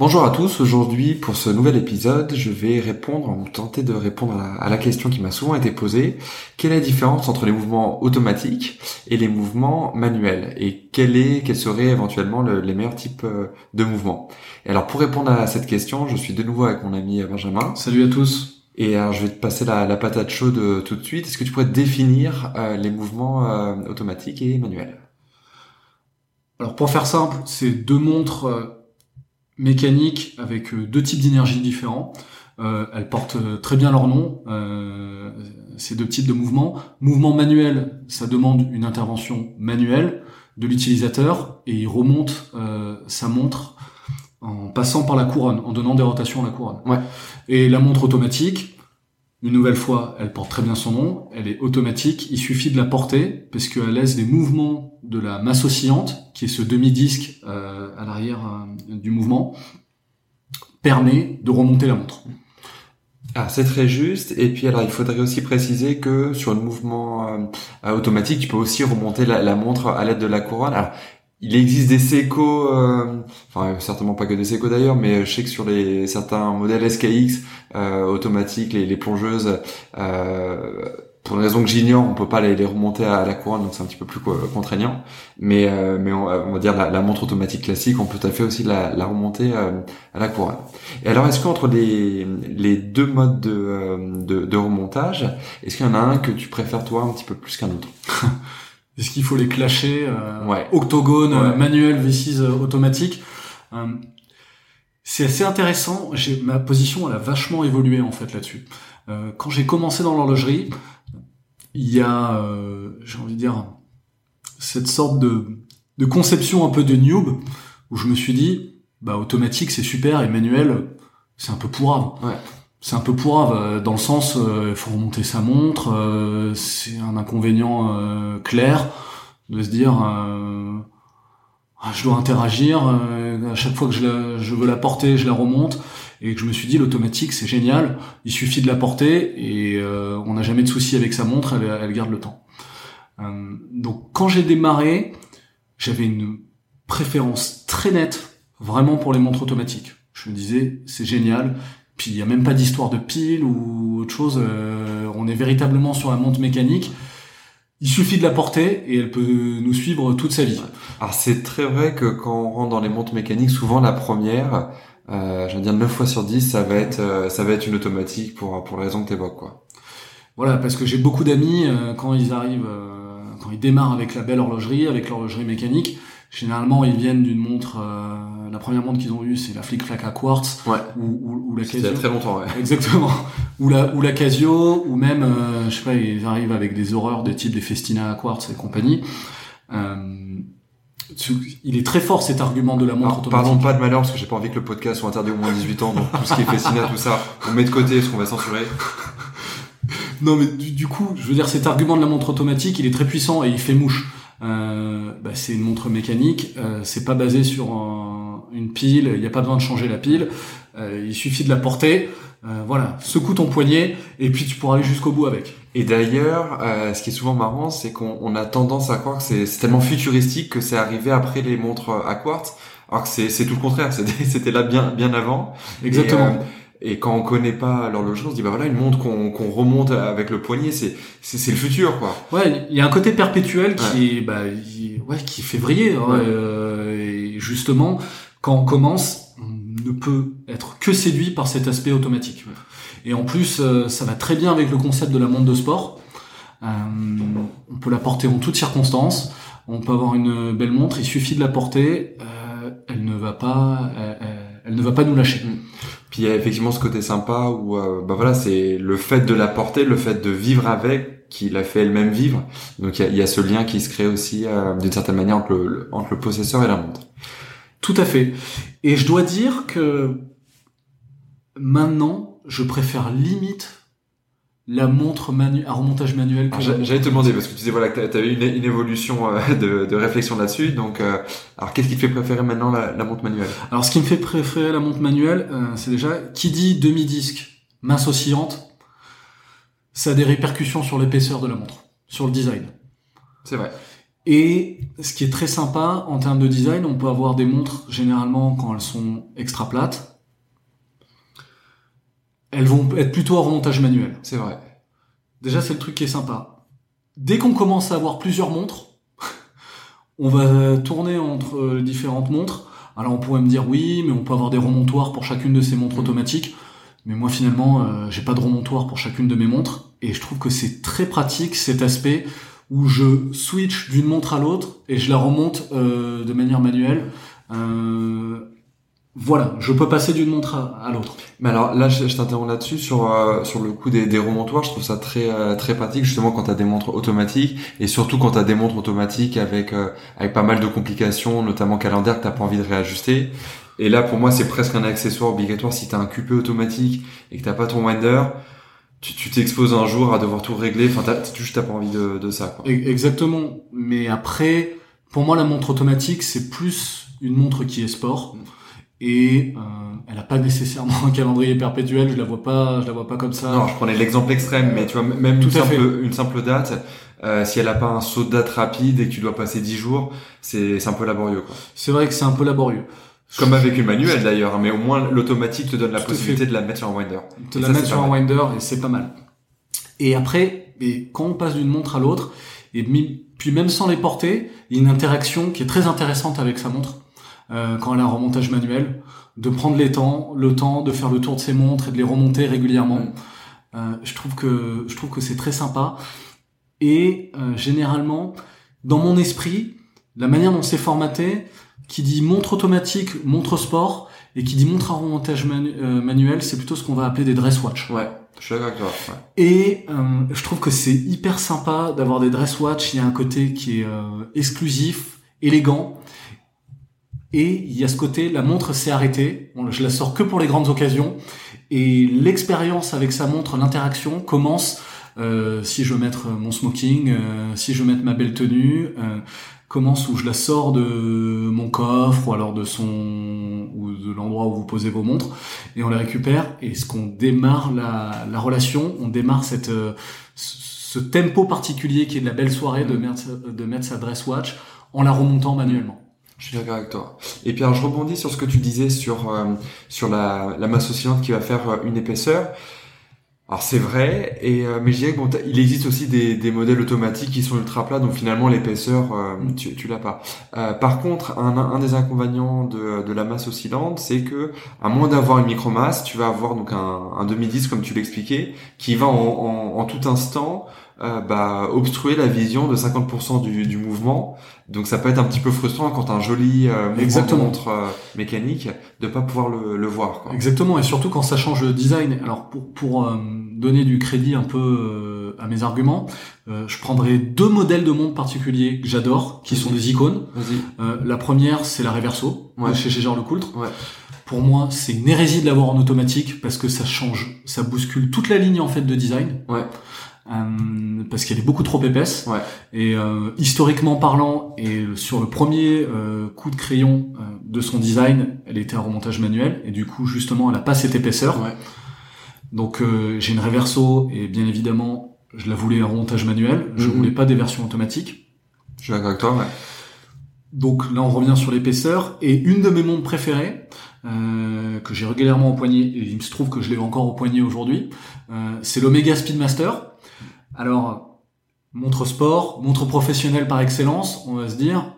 Bonjour à tous, aujourd'hui pour ce nouvel épisode, je vais répondre, ou tenter de répondre à la, question qui m'a souvent été posée, quelle est la différence entre les mouvements automatiques et les mouvements manuels? Et quel est, quels seraient éventuellement les meilleurs types euh, de mouvements? Et alors pour répondre à cette question, je suis de nouveau avec mon ami Benjamin. Salut à tous. Et alors je vais te passer la, patate chaude euh, tout de suite. Est-ce que tu pourrais définir euh, les mouvements automatiques et manuels? Alors pour faire simple, c'est deux montres mécanique avec euh, deux types d'énergie différents. Euh, elles portent euh, très bien leur nom, euh, ces deux types de mouvements. Mouvement manuel, ça demande une intervention manuelle de l'utilisateur et il remonte euh, sa montre en passant par la couronne, en donnant des rotations à la couronne. Ouais. Et la montre automatique, une nouvelle fois, elle porte très bien son nom, elle est automatique, il suffit de la porter parce qu'elle laisse des mouvements de la masse oscillante, qui est ce demi-disque euh, à l'arrière euh, du mouvement, permet de remonter la montre. Ah, c'est très juste. Et puis alors, il faudrait aussi préciser que sur le mouvement euh, automatique, tu peux aussi remonter la, montre à l'aide de la couronne. Il existe des Seiko, euh, enfin certainement pas que des Seiko d'ailleurs, mais je sais que sur les certains modèles SKX euh, automatiques, les, les plongeuses, euh, pour une raison que j'ignore, on peut pas les, les, remonter à la couronne, donc c'est un petit peu plus contraignant. Mais euh, mais on, va dire la, la, montre automatique classique, on peut tout à fait aussi la, la remonter euh, à la couronne. Et alors, est-ce qu'entre les les deux modes de, euh, de, de remontage, est-ce qu'il y en a un que tu préfères toi un petit peu plus qu'un autre? Est-ce qu'il faut les clasher euh, Octogone, manuel, V6 euh, automatique. Euh, c'est assez intéressant. J'ai ma position, elle a vachement évolué en fait là-dessus. Euh, quand j'ai commencé dans l'horlogerie, il y a, euh, j'ai envie de dire, cette sorte de, de conception un peu de noob où je me suis dit, bah automatique c'est super et manuel c'est un peu pourrave. Ouais c'est un peu pourrave euh, dans le sens euh, il faut remonter sa montre euh, c'est un inconvénient clair de se dire ah, je dois interagir à chaque fois que je, je, veux la porter je la remonte. Et que je me suis dit l'automatique c'est génial il suffit de la porter et on n'a jamais de souci avec sa montre elle, elle garde le temps. Donc quand j'ai démarré j'avais une préférence très nette vraiment pour les montres automatiques. Je me disais c'est génial puis il n'y a même pas d'histoire de pile ou autre chose. Euh, on est véritablement sur la montre mécanique. Il suffit de la porter et elle peut nous suivre toute sa vie. Alors c'est très vrai que quand on rentre dans les montres mécaniques, souvent la première, euh, je veux dire 9 fois sur 10, ça va être euh, ça va être une automatique pour pour la raison que tu évoques quoi. Voilà, parce que j'ai beaucoup d'amis euh, quand ils arrivent quand ils démarrent avec la belle horlogerie, avec l'horlogerie mécanique, Généralement, ils viennent d'une montre. La première montre qu'ils ont eue, c'est la Flick Flack à quartz ouais. ou, ou, ou la Casio. Il y a très longtemps, ouais. Exactement. ou la ou la Casio, ou même, euh, je sais pas, ils arrivent avec des horreurs de type des Festina à quartz et compagnie. Euh, il est très fort cet argument de la montre automatique. Pardon pas de malheur parce que j'ai pas envie que le podcast soit interdit au moins 18 ans, donc tout ce qui est Festina, tout ça, on met de côté parce qu'on va censurer. Non mais du, du, coup, je veux dire cet argument de la montre automatique, il est très puissant et il fait mouche. Euh, bah, c'est une montre mécanique, euh, c'est pas basé sur une pile, il n'y a pas besoin de changer la pile, euh, il suffit de la porter, euh, voilà, secoue ton poignet et puis tu pourras aller jusqu'au bout avec. Et d'ailleurs, euh, ce qui est souvent marrant, c'est qu'on a tendance à croire que c'est tellement futuristique que c'est arrivé après les montres à quartz, alors que c'est tout le contraire, c'était là bien bien avant. Exactement. Et quand on connaît pas l'horlogerie, on se dit bah voilà une montre qu'on qu'on remonte avec le poignet, c'est c'est le futur quoi. Ouais, il y a un côté perpétuel qui est bah ouais qui fait vriller. Hein, euh, et justement, quand on commence, on ne peut être que séduit par cet aspect automatique. Et en plus, euh, ça va très bien avec le concept de la montre de sport. Euh, on peut la porter en toutes circonstances. On peut avoir une belle montre. Il suffit de la porter. Euh, elle ne va pas. Elle, ne va pas nous lâcher. Mm. Puis il y a effectivement ce côté sympa où bah voilà c'est le fait de la porter, le fait de vivre avec qui la fait elle-même vivre. Donc il y a, ce lien qui se crée aussi d'une certaine manière entre le possesseur et la montre. Tout à fait. Et je dois dire que maintenant je préfère limite la montre manu à remontage manuel. que J'allais te demander parce que tu disais voilà que tu avais une, une évolution euh, de, de, réflexion là-dessus. Donc, euh, alors qu'est-ce qui te fait préférer maintenant la, la, montre manuelle? Alors, ce qui me fait préférer la montre manuelle, euh, c'est déjà qui dit demi-disque, masse oscillante, ça a des répercussions sur l'épaisseur de la montre, sur le design. C'est vrai. Et ce qui est très sympa en termes de design, on peut avoir des montres généralement quand elles sont extra plates elles vont être plutôt à remontage manuel. C'est vrai. Déjà, c'est le truc qui est sympa. Dès qu'on commence à avoir plusieurs montres, on va tourner entre différentes montres. Alors on pourrait me dire oui, mais on peut avoir des remontoirs pour chacune de ces montres mm. automatiques. Mais moi finalement, euh, j'ai pas de remontoir pour chacune de mes montres. Et je trouve que c'est très pratique cet aspect où je switch d'une montre à l'autre et je la remonte euh, de manière manuelle. Euh, voilà, je peux passer d'une montre à, l'autre. Mais alors là, je, t'interromps là-dessus sur euh, sur le coup des, des, remontoirs. Je trouve ça très euh, très pratique justement quand tu as des montres automatiques et surtout quand tu as des montres automatiques avec euh, avec pas mal de complications, notamment calendaire que t'as pas envie de réajuster. Et là, pour moi, c'est presque un accessoire obligatoire si tu as un QP automatique et que t'as pas ton winder. Tu t'exposes un jour à devoir tout régler. Enfin, t'as, juste t'as pas envie de, de ça. Quoi. Exactement. Mais après, pour moi, la montre automatique, c'est plus une montre qui est sport. Mm et euh, elle a pas nécessairement un calendrier perpétuel. Je la vois pas, je la vois pas comme ça. Non, je prenais l'exemple extrême, mais tu vois même Tout une simple, une simple date, euh, si elle a pas un saut de date rapide et que tu dois passer 10 jours, c'est un peu laborieux. C'est vrai que c'est un peu laborieux. Comme avec une manuelle d'ailleurs, mais au moins l'automatique te donne la possibilité de la mettre sur un winder. De la mettre sur un winder et c'est pas mal. Et après, et quand on passe d'une montre à l'autre, et puis même sans les porter, il y a une interaction qui est très intéressante avec sa montre euh, quand elle a un remontage manuel, de prendre les temps, le temps de faire le tour de ses montres et de les remonter régulièrement. Euh, je trouve que je trouve que c'est très sympa. Et euh, généralement, dans mon esprit, la manière dont c'est formaté, qui dit montre automatique, montre sport, et qui dit montre à remontage manuel, c'est plutôt ce qu'on va appeler des dress watch. Ouais, je suis d'accord. Et je trouve que c'est hyper sympa d'avoir des dress watch. Il y a un côté qui est exclusif, élégant, et il y a ce côté, la montre s'est arrêtée, je la sors que pour les grandes occasions, et l'expérience avec sa montre, l'interaction commence euh, si je veux mettre mon smoking, euh, si je veux mettre ma belle tenue, euh, commence où je la sors de mon coffre ou alors de son ou de l'endroit où vous posez vos montres et on la récupère et ce qu'on démarre la, la relation, on démarre cette euh, ce tempo particulier qui est de la belle soirée de mettre, de mettre sa dress watch en la remontant manuellement. Je suis d'accord avec toi. Et puis alors je rebondis sur ce que tu disais sur euh, sur la, la masse oscillante qui va faire euh, une épaisseur. Alors c'est vrai, et euh, mais je dirais bon, il existe aussi des, des modèles automatiques qui sont ultra plats, donc finalement l'épaisseur tu, tu l'as pas. par contre, un, un des inconvénients de, de la masse oscillante, c'est que à moins d'avoir une micromasse, tu vas avoir donc un, un demi-disque comme tu l'expliquais, qui va en, en, en tout instant euh, bah, obstruer la vision de 50% du, du, mouvement. Donc ça peut être un petit peu frustrant quand un joli euh, mouvement de montre euh, mécanique de pas pouvoir le, le voir. Quoi. Exactement, et surtout quand ça change de design. Alors pour, pour euh, donner du crédit un peu à mes arguments, je prendrai deux modèles de montres particuliers que j'adore, qui sont des icônes. la première, c'est la Reverso, ouais. chez Gégère Lecoultre. Ouais. Pour moi, c'est une hérésie de l'avoir en automatique parce que ça change, ça bouscule toute la ligne en fait de design. Ouais. Euh, parce qu'elle est beaucoup trop épaisse. Ouais. Et euh, historiquement parlant, et sur le premier euh, coup de crayon euh, de son design, elle était à remontage manuel, et du coup justement, elle a pas cette épaisseur. Ouais. Donc euh, j'ai une Reverso, et bien évidemment, je la voulais à remontage manuel. Je mhm. voulais pas des versions automatiques. Je suis d'accord avec toi. Ouais. Donc là, on revient sur l'épaisseur. Et une de mes montres préférées, euh, que j'ai régulièrement au poignet, et il se trouve que je l'ai encore au poignet aujourd'hui, euh, c'est l'Omega Speedmaster. Alors, montre sport, montre professionnelle par excellence, on va se dire,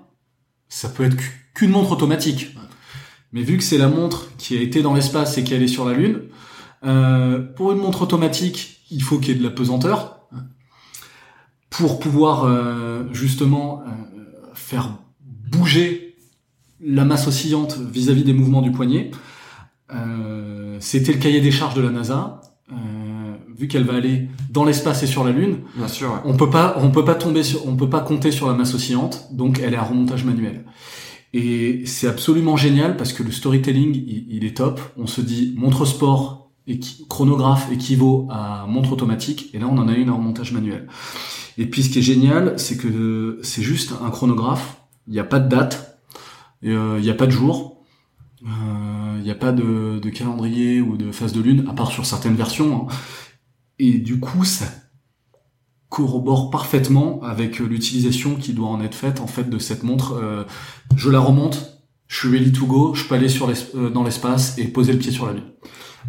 ça peut être qu'une montre automatique. Mais vu que c'est la montre qui a été dans l'espace et qui est sur la Lune, euh, pour une montre automatique, il faut qu'il y ait de la pesanteur pour pouvoir euh, justement euh, faire bouger la masse oscillante vis-à-vis des mouvements du poignet. C'était le cahier des charges de la NASA. Euh, vu qu'elle va aller dans l'espace et sur la Lune, Bien sûr, on peut pas, on peut pas tomber sur, on peut pas compter sur la masse oscillante, donc elle est à remontage manuel. Et c'est absolument génial parce que le storytelling, il, il, est top. On se dit montre sport, chronographe équivaut à montre automatique, et là on en a une en montage manuel. Et puis ce qui est génial, c'est que c'est juste un chronographe, il n'y a pas de date, il n'y a pas de jour, il n'y a pas de, calendrier ou de phase de lune, à part sur certaines versions. Hein. Et du coup, ça corrobore parfaitement avec l'utilisation qui doit en être faite en fait de cette montre. Euh, je la remonte, je suis ready to go, je peux aller sur euh, dans l'espace et poser le pied sur la lune.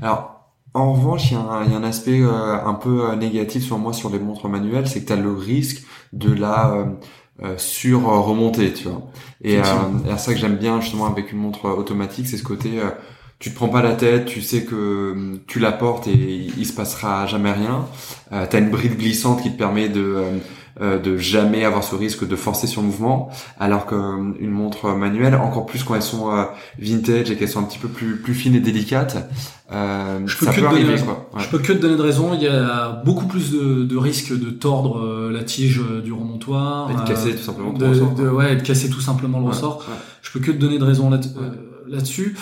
Alors, en revanche, il y, a un aspect euh, un peu négatif sur moi sur les montres manuelles, c'est que tu as le risque de la sur remonter, tu vois. Et, et ça que j'aime bien justement avec une montre automatique, c'est ce côté tu te prends pas la tête, tu sais que tu la portes et il se passera jamais rien. Euh, tu as une bride glissante qui te permet de euh, euh, de jamais avoir ce risque de forcer sur le mouvement, alors qu'une hum, montre manuelle, encore plus quand elles sont euh, vintage et qu'elles sont un petit peu plus plus fines et délicates, euh, je peux ça peut arriver. quoi. Je peux que te donner de raison. Il y a beaucoup plus de, de risques de tordre la tige du remontoir, et de casser tout simplement le ressort. De, ouais, de casser tout simplement le ressort. Je peux que te donner de raison là, là-dessus.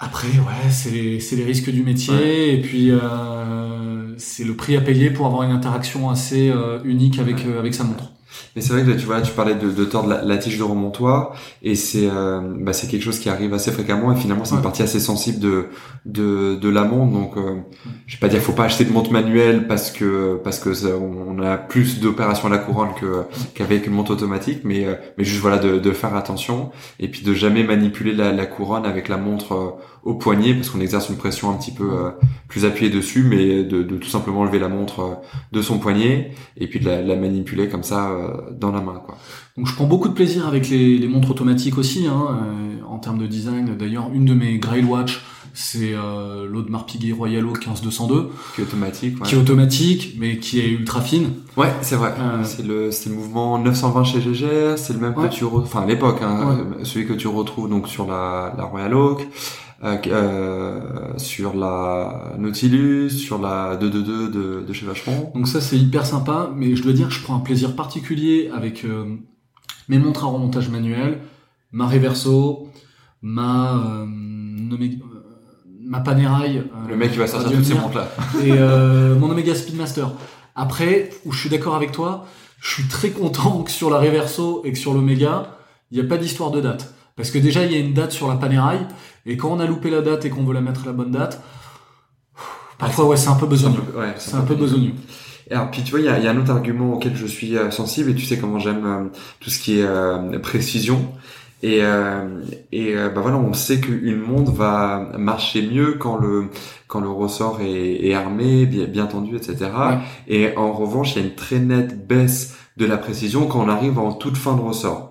Après, ouais, c'est les, les risques du métier et puis euh, c'est le prix à payer pour avoir une interaction assez euh, unique avec euh, avec sa montre. Mais c'est vrai que tu vois, tu parlais de, de tordre la, tige de remontoir et c'est euh, bah, c'est quelque chose qui arrive assez fréquemment et finalement c'est une partie assez sensible de de, de la montre donc euh, je vais pas dire faut pas acheter de montre manuelle parce que parce que on a plus d'opérations à la couronne que qu'avec une montre automatique mais euh, mais juste voilà de, de faire attention et puis de jamais manipuler la, la couronne avec la montre euh, au poignet parce qu'on exerce une pression un petit peu plus appuyée dessus mais de, de, tout simplement lever la montre de son poignet et puis de la, la manipuler comme ça dans la main quoi. Donc je prends beaucoup de plaisir avec les, les montres automatiques aussi hein, en termes de design. D'ailleurs une de mes Grail Watch c'est euh, l'Audemars Piguet Royalo 15202 qui est automatique qui est automatique mais qui est ultra fine. Ouais c'est vrai. Euh, c'est le c'est le mouvement 920 chez GGR c'est le même que tu enfin à l'époque hein, celui que tu retrouves donc sur la la Royal Oak euh, euh, sur la Nautilus, sur la 222 de, de chez Vacheron. Donc ça c'est hyper sympa, mais je dois dire que je prends un plaisir particulier avec euh, mes montres à remontage manuel, ma Reverso, ma euh, ma Panerai. le mec qui va sortir toutes ces montres là. et mon Omega Speedmaster. Après, où je suis d'accord avec toi, je suis très content que sur la Reverso et que sur l'Omega, il n'y a pas d'histoire de date. Parce que déjà, il y a une date sur la Panerai, et quand on a loupé la date et qu'on veut la mettre à la bonne date, parfois, ouais, c'est un peu besogneux. Ouais, c'est un peu besogneux. Alors, puis tu vois, il y a, y a, un autre argument auquel je suis euh, sensible, et tu sais comment j'aime euh, tout ce qui est euh, précision. Et, et bah voilà, on sait qu'une montre va marcher mieux quand le quand le ressort est, est armé, bien, bien tendu, etc. Et en revanche, il y a une très nette baisse de la précision quand on arrive en toute fin de ressort.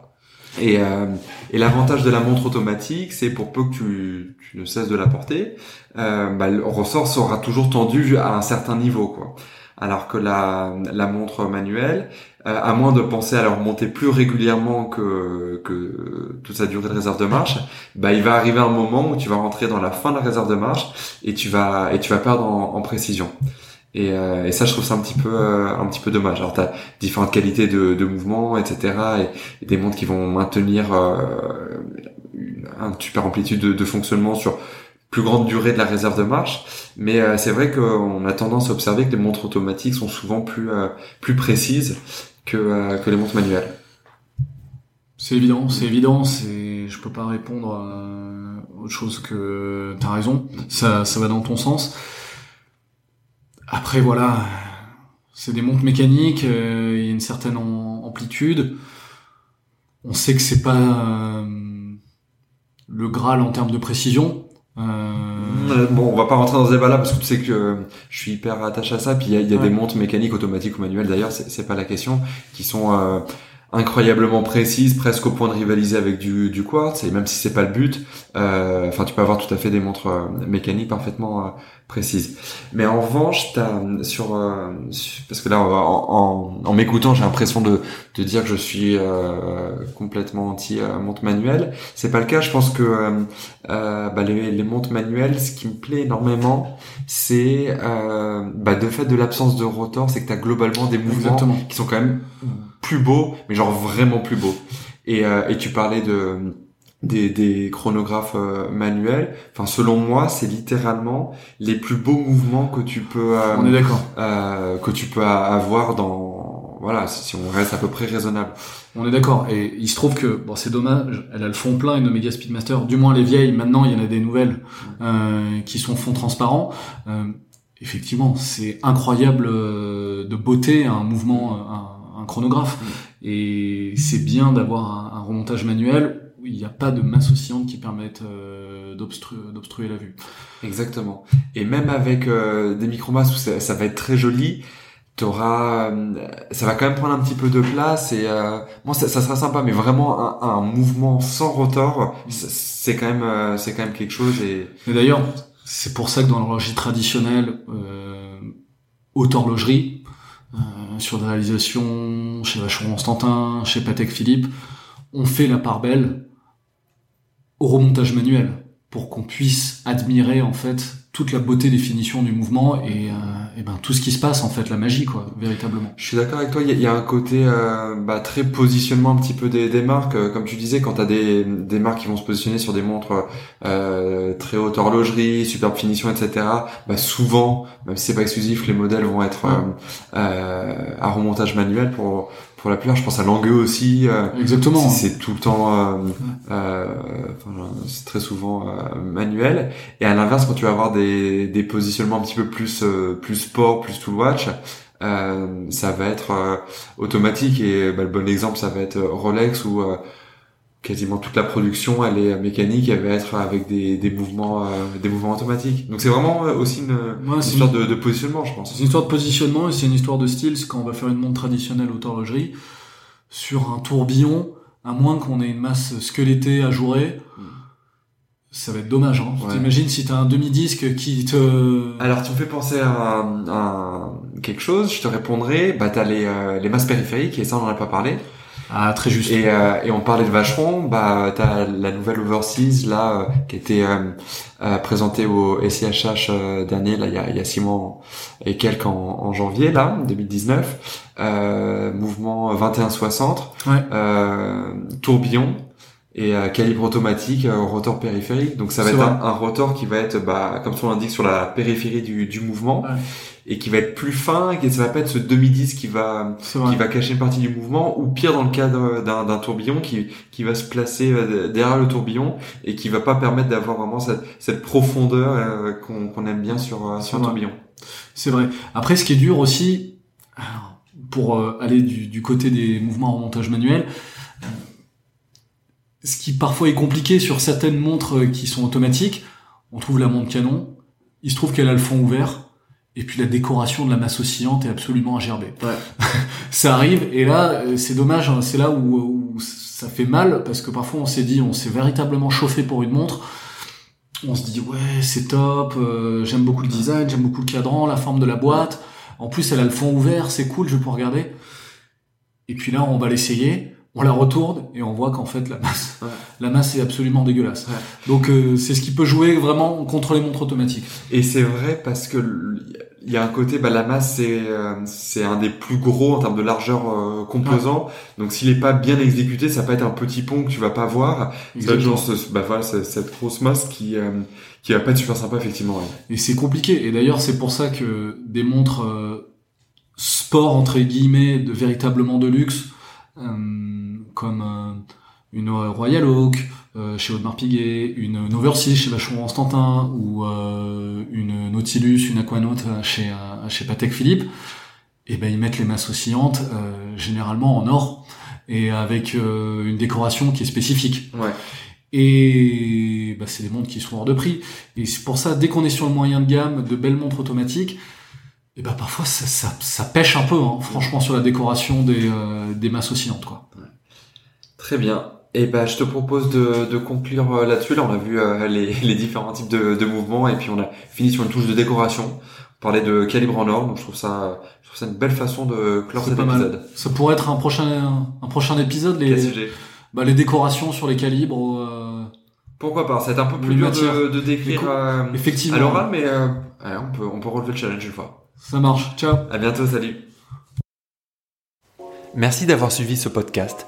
Et, euh, et l'avantage de la montre automatique, c'est pour peu que tu, tu, ne cesses de la porter, euh, bah, le ressort sera toujours tendu à un certain niveau, quoi. Alors que la, la montre manuelle, euh, à moins de penser à la remonter plus régulièrement que, que toute sa durée de réserve de marche, bah, il va arriver un moment où tu vas rentrer dans la fin de la réserve de marche et tu vas et tu vas perdre en, en précision. Et, euh, et, ça, je trouve ça un petit peu, euh, un petit peu dommage. Alors, t'as différentes qualités de, de mouvement, etc., et, des montres qui vont maintenir euh, un super amplitude de, de, fonctionnement sur plus grande durée de la réserve de marche. Mais euh, c'est vrai qu'on a tendance à observer que les montres automatiques sont souvent plus, plus précises que, que les montres manuelles. C'est évident, c'est évident. C'est, je peux pas répondre à autre chose que t'as raison. Ça, ça va dans ton sens. Après voilà, c'est des montres mécaniques, euh, il y a une certaine amplitude. On sait que c'est pas euh, le Graal en termes de précision. Euh... Bon, on va pas rentrer dans ce débat-là parce que tu sais que je suis hyper attaché à ça. Puis il y a, y a des montres mécaniques, automatiques ou manuelles d'ailleurs, c'est pas la question, qui sont euh, incroyablement précises, presque au point de rivaliser avec du, du quartz. Et même si c'est pas le but, euh, enfin tu peux avoir tout à fait des montres mécaniques parfaitement précise. Mais en revanche, as, sur, euh, parce que là, en, en, m'écoutant, j'ai l'impression de, de dire que je suis euh, complètement anti euh, montre manuelle. C'est pas le cas. Je pense que euh, bah, les, les, montres manuelles, ce qui me plaît énormément, c'est bah, de fait de l'absence de rotor, c'est que tu as globalement des mouvements qui sont quand même plus beaux, mais genre vraiment plus beaux. Et, et tu parlais de des, des chronographes euh, manuels. Enfin, selon moi, c'est littéralement les plus beaux mouvements que tu peux On est d'accord. euh, que tu peux avoir dans voilà si on reste à peu près raisonnable. On est d'accord. Et il se trouve que bon, c'est dommage. Elle a le fond plein une Omega Speedmaster. Du moins les vieilles. Maintenant, il y en a des nouvelles euh, qui sont fond transparent. Euh, effectivement, c'est incroyable euh, de beauté un mouvement, un, chronographe. Et c'est bien d'avoir un, un remontage manuel où il n'y a pas de masse oscillante qui permette euh, d'obstruer, la vue. Exactement. Et même avec euh, des micromasses où ça, ça va être très joli, t'auras, euh, ça va quand même prendre un petit peu de place et euh, bon, ça, ça sera sympa, mais vraiment un, un mouvement sans rotor, c'est- quand même, euh, c'est quand même quelque chose et Et d'ailleurs, c'est pour ça que dans l'horlogerie traditionnelle, euh, haute horlogerie, euh, sur des réalisations chez Vacheron Constantin, chez Patek Philippe, on fait la part belle au remontage manuel pour qu'on puisse admirer en fait toute la beauté des finitions du mouvement et, euh, et ben tout ce qui se passe en fait la magie quoi véritablement Je suis d'accord avec toi. Il y a, il y a un côté euh, bah, très positionnement un petit peu des, des marques, Euh, comme tu disais, quand t'as des, des marques qui vont se positionner sur des montres euh, très haute horlogerie, superbe finition, etc. Bah, souvent, même si c'est pas exclusif, les modèles vont être à remontage manuel pour pour la plupart. Je pense à Langueux aussi. euh, exactement c'est- C'est tout le temps, euh, euh, c'est très souvent euh, manuel. Et à l'inverse, quand tu vas avoir des, des positionnements un petit peu plus euh, plus sport, plus tool watch, euh, ça va être euh, automatique. Et bah, le bon exemple, ça va être Rolex euh, quasiment toute la production, elle est mécanique, elle va être avec des, des mouvements euh, des mouvements automatiques. Donc c'est vraiment euh, aussi une, Ouais, une c'est histoire de, de positionnement, je C'est pense. une histoire de positionnement et c'est une histoire de style. C'est quand on va faire une montre traditionnelle haute horlogerie sur un tourbillon, à moins qu'on ait une masse squelettée ajourée, Mm. ça va être dommage. Hein. Ouais. T'imagines si t'as un demi-disque qui te... Alors tu me fais penser à, un- à quelque chose, je te répondrai, bah t'as les, euh, les masses périphériques et ça on en a pas parlé. Ah, très juste. Et, euh, et on parlait de Vacheron, bah t'as la nouvelle Overseas là euh, qui a été euh, euh, présentée au SIHH euh, dernier là il y a, y a six mois et quelques en, en janvier là 2019, euh, mouvement 2160, Ouais. euh, tourbillon et euh, calibre automatique, euh, rotor périphérique. Donc ça va être un, un rotor qui va être bah comme son l'indique sur la périphérie du, du mouvement Ouais. et qui va être plus fin et que ça va pas être ce demi-disque qui va qui va cacher une partie du mouvement, ou pire dans le cadre d'un tourbillon qui, qui va se placer euh, derrière le tourbillon et qui va pas permettre d'avoir vraiment cette, cette profondeur euh, qu'on qu'on aime bien sur, euh, sur un tourbillon. C'est vrai. Après, ce qui est dur aussi, alors, pour euh, aller du, du côté des mouvements en montage manuel, ce qui parfois est compliqué sur certaines montres euh, qui sont automatiques, on trouve la montre canon, il se trouve qu'elle a le fond ouvert, et puis la décoration de la masse oscillante est absolument à gerber. Ouais. ça arrive, et là, euh, c'est dommage, hein, c'est là où, où ça fait mal, parce que parfois on s'est dit, on s'est véritablement chauffé pour une montre, on se dit ouais c'est top, euh, j'aime beaucoup le design, j'aime beaucoup le cadran, la forme de la boîte. En plus elle a le fond ouvert, c'est cool, je vais pouvoir regarder. Et puis là on va l'essayer, on la retourne et on voit qu'en fait la masse, Ouais. la masse est absolument dégueulasse. Ouais. Donc euh, c'est ce qui peut jouer vraiment contre les montres automatiques. Et c'est vrai parce que il y a un côté, bah, la masse c'est euh, c'est un des plus gros en termes de largeur euh, composant. Donc s'il est pas bien exécuté, ça peut être un petit pont que tu vas pas voir. Genre ce- bah, voilà, c'est- cette grosse masse qui euh, qui va pas être super sympa effectivement. Et c'est compliqué. Et d'ailleurs, c'est pour ça que des montres euh, sport entre guillemets de véritablement de luxe, euh, comme euh, une Royal Oak euh, chez Audemars Piguet, une, Overseas chez Vacheron Constantin ou euh, une Nautilus, une Aquanaut chez euh, chez Patek Philippe, et ben ils mettent les masses oscillantes euh, généralement en or et avec euh, une décoration qui est spécifique. Ouais. Et bah, c'est des montres qui sont hors de prix. Et c'est pour ça, dès qu'on est sur le moyen de gamme, de belles montres automatiques, et bah parfois ça, ça, ça pêche un peu, hein, franchement, sur la décoration des, euh, des masses oscillantes. Quoi. Très bien. Et ben, je te propose de, de conclure euh, là-dessus. Là, on a vu euh, les, les différents types de, de mouvements et puis on a fini sur une touche de décoration. On parlait de calibre en or, donc je trouve ça, je trouve ça une belle façon de clore cet mal. épisode. Ça pourrait être un prochain, un prochain épisode, les, sujet? Bah, les décorations sur les calibres. euh, Pourquoi pas C'est un peu plus dur de, de décrire euh, effectivement, à l'oral, mais euh, on peut, on peut relever le challenge une fois. ça marche. Ciao. À bientôt, salut. Merci d'avoir suivi ce podcast.